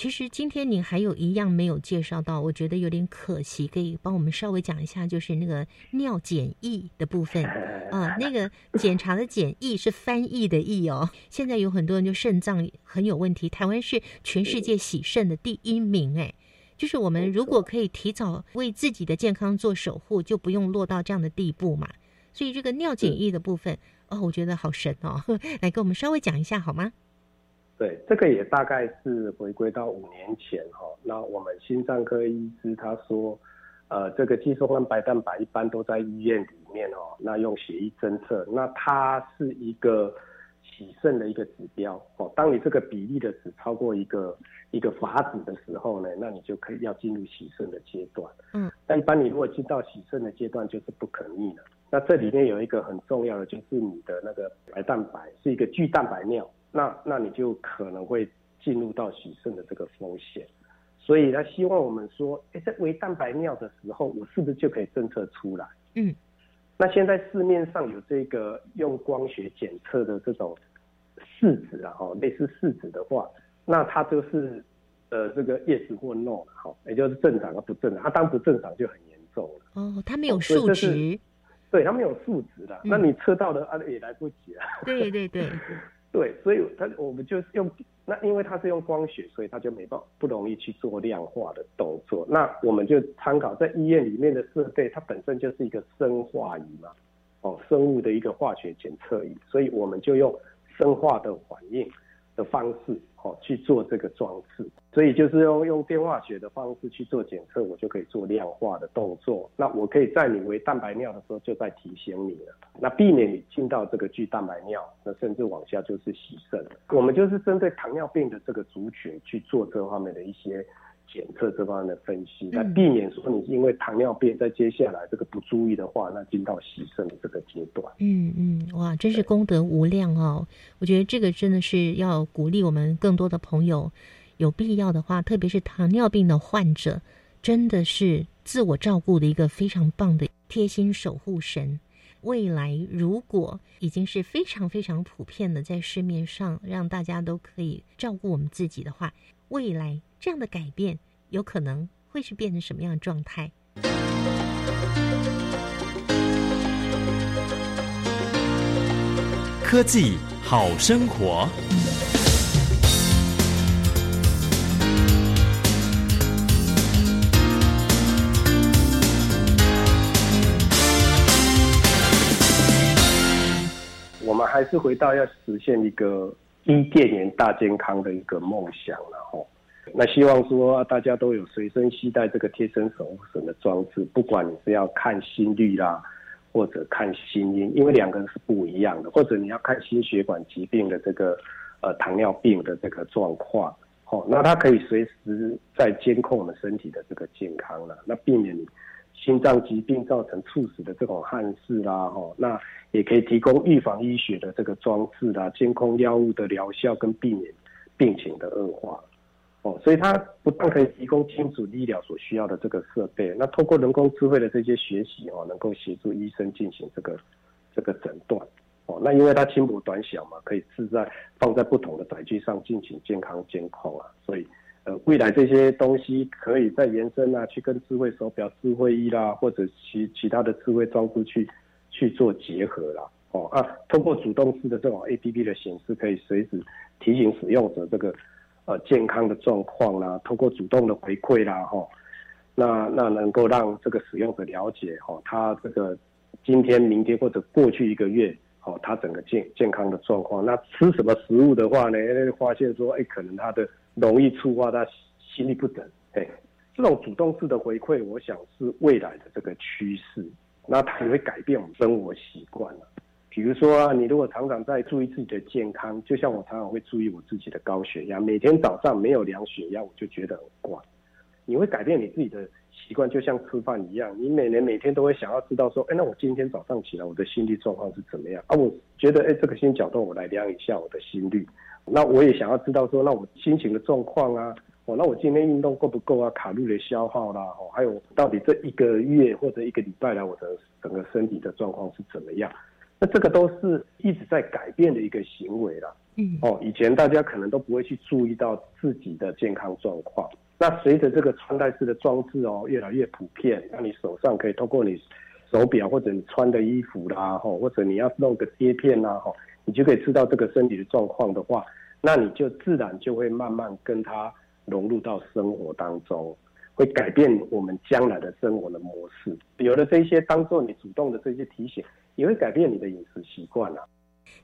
其实今天你还有一样没有介绍到，我觉得有点可惜，可以帮我们稍微讲一下，就是那个尿检疫的部分 <laughs> 啊。那个检查的检疫是翻译的译哦。现在有很多人就肾脏很有问题，台湾是全世界洗肾的第一名哎。就是我们如果可以提早为自己的健康做守护，就不用落到这样的地步嘛。所以这个尿检疫的部分，哦，我觉得好神哦，<laughs> 来跟我们稍微讲一下好吗？对，这个也大概是回归到五年前哈。那我们心脏科医师他说，呃，这个肌松胺白蛋白一般都在医院里面哦，那用血液侦测，那它是一个。洗肾的一个指标哦，当你这个比例的值超过一个一个阀值的时候呢，那你就可以要进入洗肾的阶段。嗯，那一般你如果进到洗肾的阶段，就是不可逆了。那这里面有一个很重要的，就是你的那个白蛋白是一个巨蛋白尿，那那你就可能会进入到洗肾的这个风险。所以他希望我们说，哎，在微蛋白尿的时候，我是不是就可以侦测出来？嗯，那现在市面上有这个用光学检测的这种。试纸啊，哈，类似试纸的话，那它就是，呃，这个 yes 或 no 哈，也就是正常和不正常，它当不正常就很严重了。哦，它没有数值，对，它没有数值的，那你测到的啊也来不及了。对对对，对，所以它我们就是用那，因为它是用光学，所以它就没办法不容易去做量化的动作。那我们就参考在医院里面的设备，它本身就是一个生化仪嘛，哦，生物的一个化学检测仪，所以我们就用。生化的反应的方式，哦去做这个装置，所以就是用用电化学的方式去做检测，我就可以做量化的动作。那我可以在你为蛋白尿的时候就在提醒你了，那避免你进到这个巨蛋白尿，那甚至往下就是洗肾。我们就是针对糖尿病的这个族群去做这方面的一些。检测这方面的分析，来避免说你因为糖尿病在接下来这个不注意的话，那进到洗肾的这个阶段。嗯嗯，哇，真是功德无量哦！我觉得这个真的是要鼓励我们更多的朋友，有必要的话，特别是糖尿病的患者，真的是自我照顾的一个非常棒的贴心守护神。未来如果已经是非常非常普遍的在市面上，让大家都可以照顾我们自己的话，未来。这样的改变有可能会是变成什么样的状态？科技好生活。我们还是回到要实现一个低电源大健康的一个梦想了，吼。那希望说大家都有随身携带这个贴身守护神的装置，不管你是要看心率啦，或者看心音，因为两个人是不一样的，或者你要看心血管疾病的这个呃糖尿病的这个状况，哦，那它可以随时在监控我们身体的这个健康了，那避免心脏疾病造成猝死的这种憾事啦，哦，那也可以提供预防医学的这个装置啦，监控药物的疗效跟避免病情的恶化。哦，所以它不但可以提供清楚医疗所需要的这个设备，那透过人工智慧的这些学习哦，能够协助医生进行这个这个诊断。哦，那因为它轻薄短小嘛，可以自在放在不同的载具上进行健康监控啊。所以，未来这些东西可以再延伸啊，去跟智慧手表、智慧衣啦，或者其其他的智慧装置去去做结合啦。哦啊，通过主动式的这种 A P P 的显示，可以随时提醒使用者这个。呃，健康的状况啦，通过主动的回馈啦，哈，那那能够让这个使用者了解，哦，他这个今天、明天或者过去一个月，哦，他整个健健康的状况。那吃什么食物的话呢？发现说，哎，可能他的容易触发他心律不整，哎，这种主动式的回馈，我想是未来的这个趋势。那它也会改变我们生活习惯了。比如说啊，你如果常常在注意自己的健康，就像我常常会注意我自己的高血压，每天早上没有量血压，我就觉得很怪。你会改变你自己的习惯，就像吃饭一样，你每年每天都会想要知道说，哎，那我今天早上起来我的心率状况是怎么样啊？我觉得哎，这个心绞动，我来量一下我的心率。那我也想要知道说，那我心情的状况啊，哦，那我今天运动够不够啊？卡路里消耗啦，哦，还有到底这一个月或者一个礼拜来我的整个身体的状况是怎么样？那这个都是一直在改变的一个行为啦。嗯，哦，以前大家可能都不会去注意到自己的健康状况。那随着这个穿戴式的装置哦越来越普遍，那你手上可以通过你手表或者你穿的衣服啦，哈，或者你要弄个贴片啦，哈，你就可以知道这个身体的状况的话，那你就自然就会慢慢跟它融入到生活当中，会改变我们将来的生活的模式。有了这些当做你主动的这些提醒。也会改变你的饮食习惯了。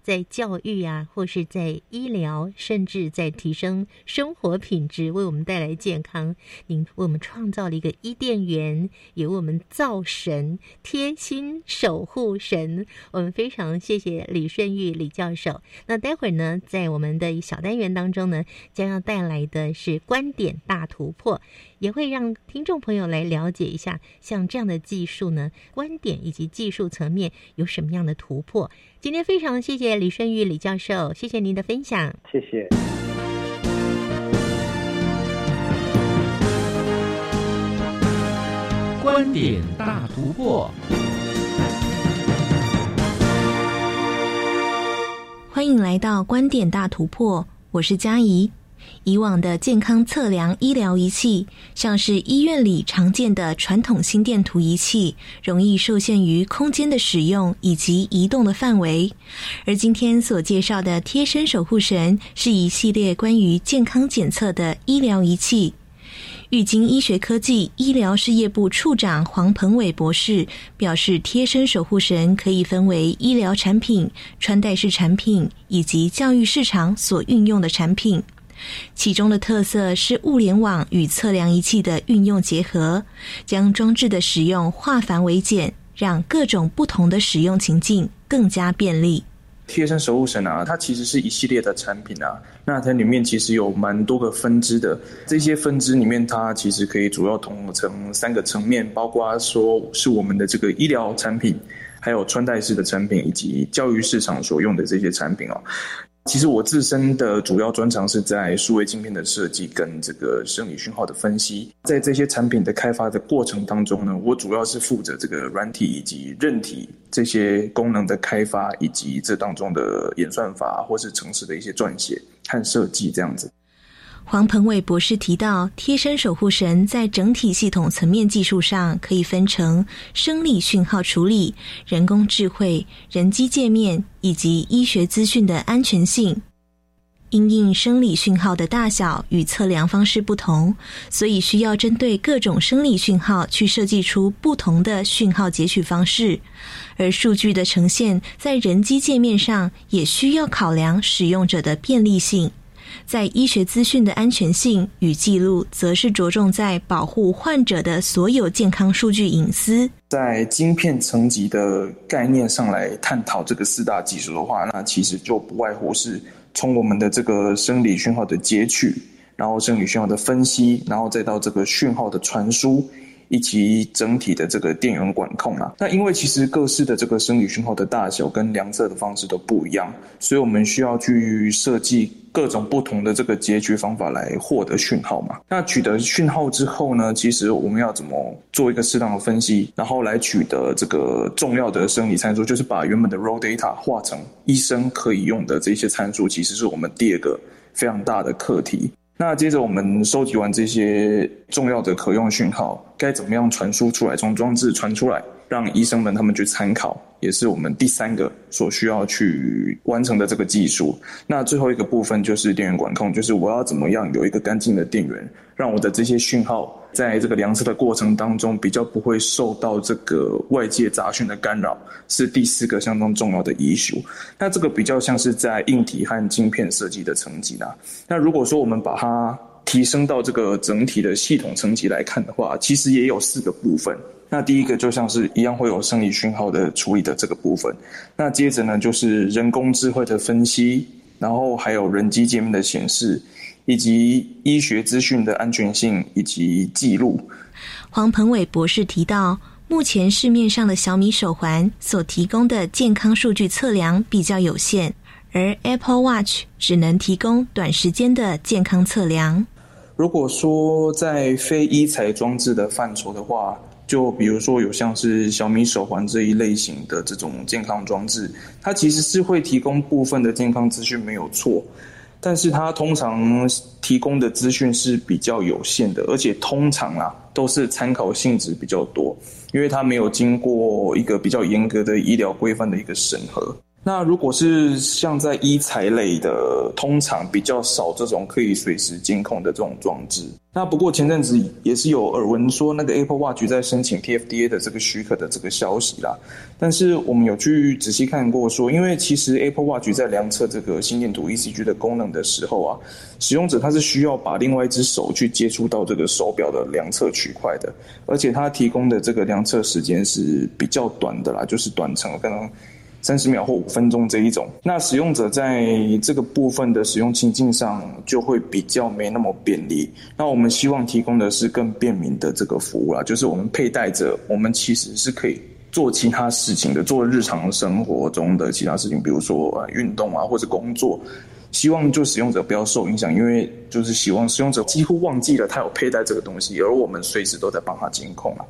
在教育啊，或是在医疗，甚至在提升生活品质，为我们带来健康。您为我们创造了一个伊甸园，也为我们造神，贴心守护神。我们非常谢谢李顺玉李教授。那待会儿呢，在我们的小单元当中呢，将要带来的是观点大突破。也会让听众朋友来了解一下，像这样的技术呢，观点以及技术层面有什么样的突破。今天非常谢谢李顺玉李教授，谢谢您的分享，谢谢。观点大突破，欢迎来到观点大突破，我是嘉怡。以往的健康测量医疗仪器，像是医院里常见的传统心电图仪器，容易受限于空间的使用以及移动的范围。而今天所介绍的贴身守护神，是一系列关于健康检测的医疗仪器。玉晶医学科技医疗事业部处长黄鹏伟博士表示，贴身守护神可以分为医疗产品、穿戴式产品以及教育市场所运用的产品。其中的特色是物联网与测量仪器的运用结合，将装置的使用化繁为简，让各种不同的使用情境更加便利。贴身守护神啊，它其实是一系列的产品啊，那它里面其实有蛮多个分支的。这些分支里面，它其实可以主要统合成三个层面，包括说是我们的这个医疗产品，还有穿戴式的产品，以及教育市场所用的这些产品哦。其实我自身的主要专长是在数位镜片的设计跟这个生理讯号的分析。在这些产品的开发的过程当中呢，我主要是负责这个软体以及韧体这些功能的开发，以及这当中的演算法或是城市的一些撰写和设计这样子。黄鹏伟博士提到，贴身守护神在整体系统层面技术上可以分成生理讯号处理、人工智慧、人机界面以及医学资讯的安全性。因应生理讯号的大小与测量方式不同，所以需要针对各种生理讯号去设计出不同的讯号截取方式。而数据的呈现在人机界面上，也需要考量使用者的便利性。在医学资讯的安全性与记录，则是着重在保护患者的所有健康数据隐私。在晶片层级的概念上来探讨这个四大技术的话，那其实就不外乎是从我们的这个生理讯号的截取，然后生理讯号的分析，然后再到这个讯号的传输。以及整体的这个电源管控啊，那因为其实各式的这个生理讯号的大小跟量测的方式都不一样，所以我们需要去设计各种不同的这个截取方法来获得讯号嘛。那取得讯号之后呢，其实我们要怎么做一个适当的分析，然后来取得这个重要的生理参数，就是把原本的 raw data 化成医生可以用的这些参数，其实是我们第二个非常大的课题。那接着我们收集完这些重要的可用讯号，该怎么样传输出来？从装置传出来，让医生们他们去参考，也是我们第三个所需要去完成的这个技术。那最后一个部分就是电源管控，就是我要怎么样有一个干净的电源，让我的这些讯号。在这个量测的过程当中，比较不会受到这个外界杂讯的干扰，是第四个相当重要的技术。那这个比较像是在硬体和晶片设计的层级啦。那如果说我们把它提升到这个整体的系统层级来看的话，其实也有四个部分。那第一个就像是一样会有生理讯号的处理的这个部分。那接着呢，就是人工智慧的分析，然后还有人机界面的显示。以及医学资讯的安全性以及记录。黄鹏伟博士提到，目前市面上的小米手环所提供的健康数据测量比较有限，而 Apple Watch 只能提供短时间的健康测量。如果说在非医材装置的范畴的话，就比如说有像是小米手环这一类型的这种健康装置，它其实是会提供部分的健康资讯，没有错。但是它通常提供的资讯是比较有限的，而且通常啊都是参考性质比较多，因为它没有经过一个比较严格的医疗规范的一个审核。那如果是像在医材类的，通常比较少这种可以随时监控的这种装置。那不过前阵子也是有耳闻说，那个 Apple Watch 在申请 TFDA 的这个许可的这个消息啦。但是我们有去仔细看过，说因为其实 Apple Watch 在量测这个心电图 ECG 的功能的时候啊，使用者他是需要把另外一只手去接触到这个手表的量测区块的，而且它提供的这个量测时间是比较短的啦，就是短程可能。三十秒或五分钟这一种，那使用者在这个部分的使用情境上就会比较没那么便利。那我们希望提供的是更便民的这个服务啦，就是我们佩戴着，我们其实是可以做其他事情的，做日常生活中的其他事情，比如说运动啊或者工作。希望就使用者不要受影响，因为就是希望使用者几乎忘记了他有佩戴这个东西，而我们随时都在帮他监控啊。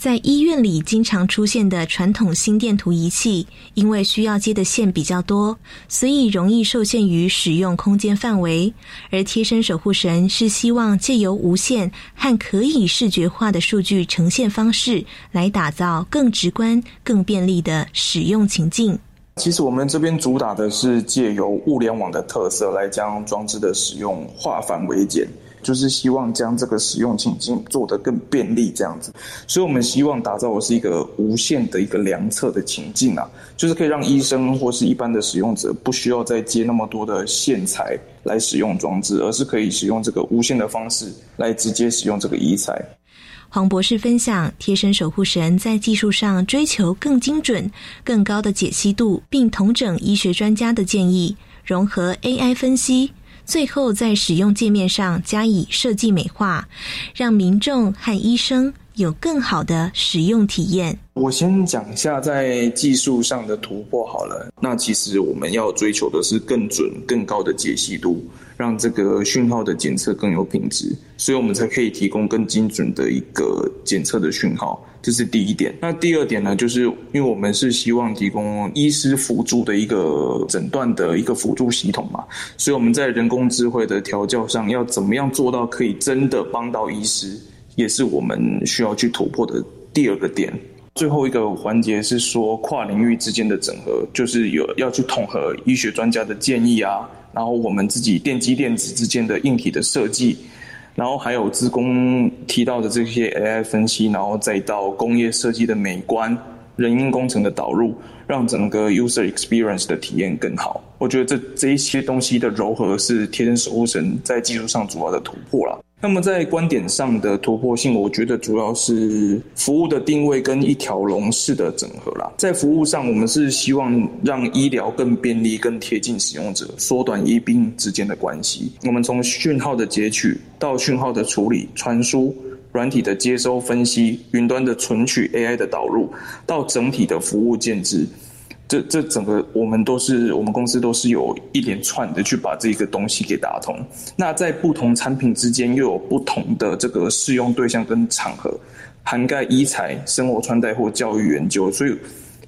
在医院里经常出现的传统心电图仪器，因为需要接的线比较多，所以容易受限于使用空间范围。而贴身守护神是希望借由无线和可以视觉化的数据呈现方式，来打造更直观、更便利的使用情境。其实我们这边主打的是借由物联网的特色，来将装置的使用化繁为简。就是希望将这个使用情境做得更便利，这样子。所以，我们希望打造的是一个无线的一个量测的情境啊，就是可以让医生或是一般的使用者不需要再接那么多的线材来使用装置，而是可以使用这个无线的方式来直接使用这个医材。黄博士分享，贴身守护神在技术上追求更精准、更高的解析度，并同整医学专家的建议，融合 AI 分析。最后，在使用界面上加以设计美化，让民众和医生有更好的使用体验。我先讲一下在技术上的突破好了。那其实我们要追求的是更准、更高的解析度。让这个讯号的检测更有品质，所以我们才可以提供更精准的一个检测的讯号，这是第一点。那第二点呢，就是因为我们是希望提供医师辅助的一个诊断的一个辅助系统嘛，所以我们在人工智慧的调教上要怎么样做到可以真的帮到医师，也是我们需要去突破的第二个点。最后一个环节是说跨领域之间的整合，就是有要去统合医学专家的建议啊。然后我们自己电机电子之间的硬体的设计，然后还有自工提到的这些 AI 分析，然后再到工业设计的美观、人因工程的导入，让整个 user experience 的体验更好。我觉得这这一些东西的柔合是贴身守护神在技术上主要的突破了。那么在观点上的突破性，我觉得主要是服务的定位跟一条龙式的整合啦。在服务上，我们是希望让医疗更便利、更贴近使用者，缩短医病之间的关系。我们从讯号的截取到讯号的处理、传输、软体的接收、分析、云端的存取、AI 的导入，到整体的服务建制。这这整个我们都是我们公司都是有一连串的去把这个东西给打通。那在不同产品之间又有不同的这个适用对象跟场合，涵盖医材、生活穿戴或教育研究，所以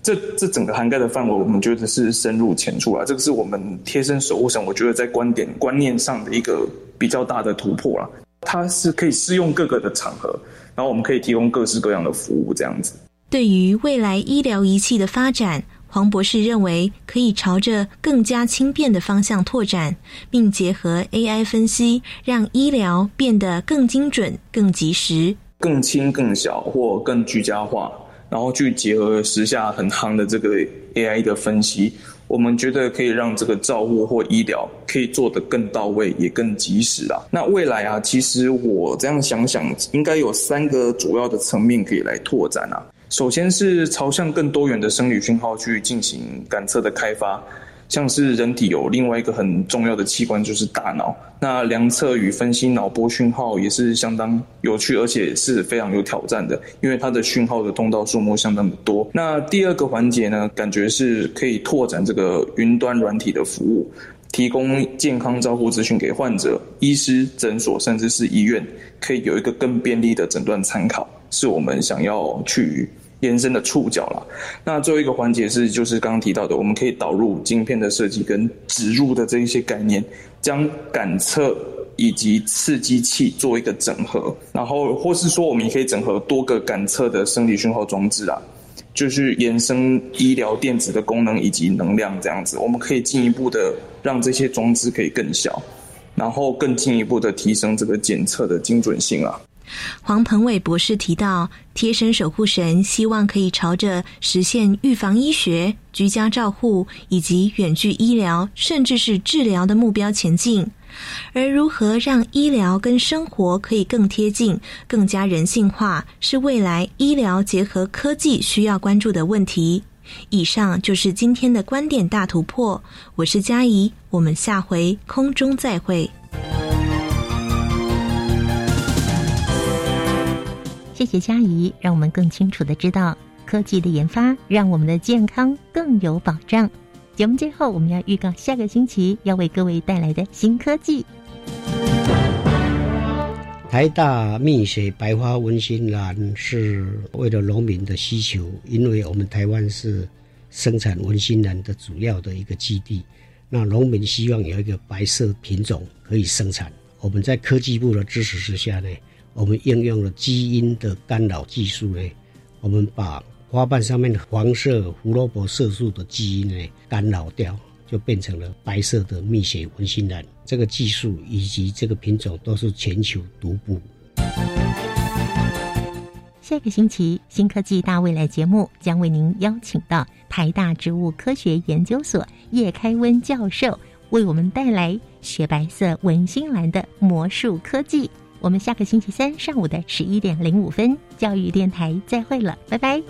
这这整个涵盖的范围，我们觉得是深入浅出啊。这个是我们贴身守护神，我觉得在观点观念上的一个比较大的突破了。它是可以适用各个的场合，然后我们可以提供各式各样的服务，这样子。对于未来医疗仪器的发展。黄博士认为，可以朝着更加轻便的方向拓展，并结合 AI 分析，让医疗变得更精准、更及时、更轻、更小或更居家化。然后去结合时下很夯的这个 AI 的分析，我们觉得可以让这个照护或医疗可以做得更到位，也更及时啊。那未来啊，其实我这样想想，应该有三个主要的层面可以来拓展啊。首先是朝向更多元的生理讯号去进行感测的开发，像是人体有另外一个很重要的器官就是大脑，那量测与分析脑波讯号也是相当有趣，而且是非常有挑战的，因为它的讯号的通道数目相当的多。那第二个环节呢，感觉是可以拓展这个云端软体的服务，提供健康照护资讯给患者、医师、诊所甚至是医院，可以有一个更便利的诊断参考，是我们想要去。延伸的触角了。那最后一个环节是，就是刚刚提到的，我们可以导入晶片的设计跟植入的这一些概念，将感测以及刺激器做一个整合，然后或是说，我们也可以整合多个感测的生理讯号装置啊，就是延伸医疗电子的功能以及能量这样子，我们可以进一步的让这些装置可以更小，然后更进一步的提升这个检测的精准性啊。黄鹏伟博士提到，贴身守护神希望可以朝着实现预防医学、居家照护以及远距医疗，甚至是治疗的目标前进。而如何让医疗跟生活可以更贴近、更加人性化，是未来医疗结合科技需要关注的问题。以上就是今天的观点大突破。我是嘉怡，我们下回空中再会。谢谢嘉怡，让我们更清楚的知道科技的研发让我们的健康更有保障。节目最后，我们要预告下个星期要为各位带来的新科技。台大蜜水白花温馨兰是为了农民的需求，因为我们台湾是生产温馨兰的主要的一个基地，那农民希望有一个白色品种可以生产。我们在科技部的支持之下呢。我们应用了基因的干扰技术呢，我们把花瓣上面的黄色胡萝卜色素的基因呢干扰掉，就变成了白色的蜜雪文心兰。这个技术以及这个品种都是全球独步。下个星期，新科技大未来节目将为您邀请到台大植物科学研究所叶开温教授，为我们带来雪白色文心兰的魔术科技。我们下个星期三上午的十一点零五分，教育电台再会了，拜拜。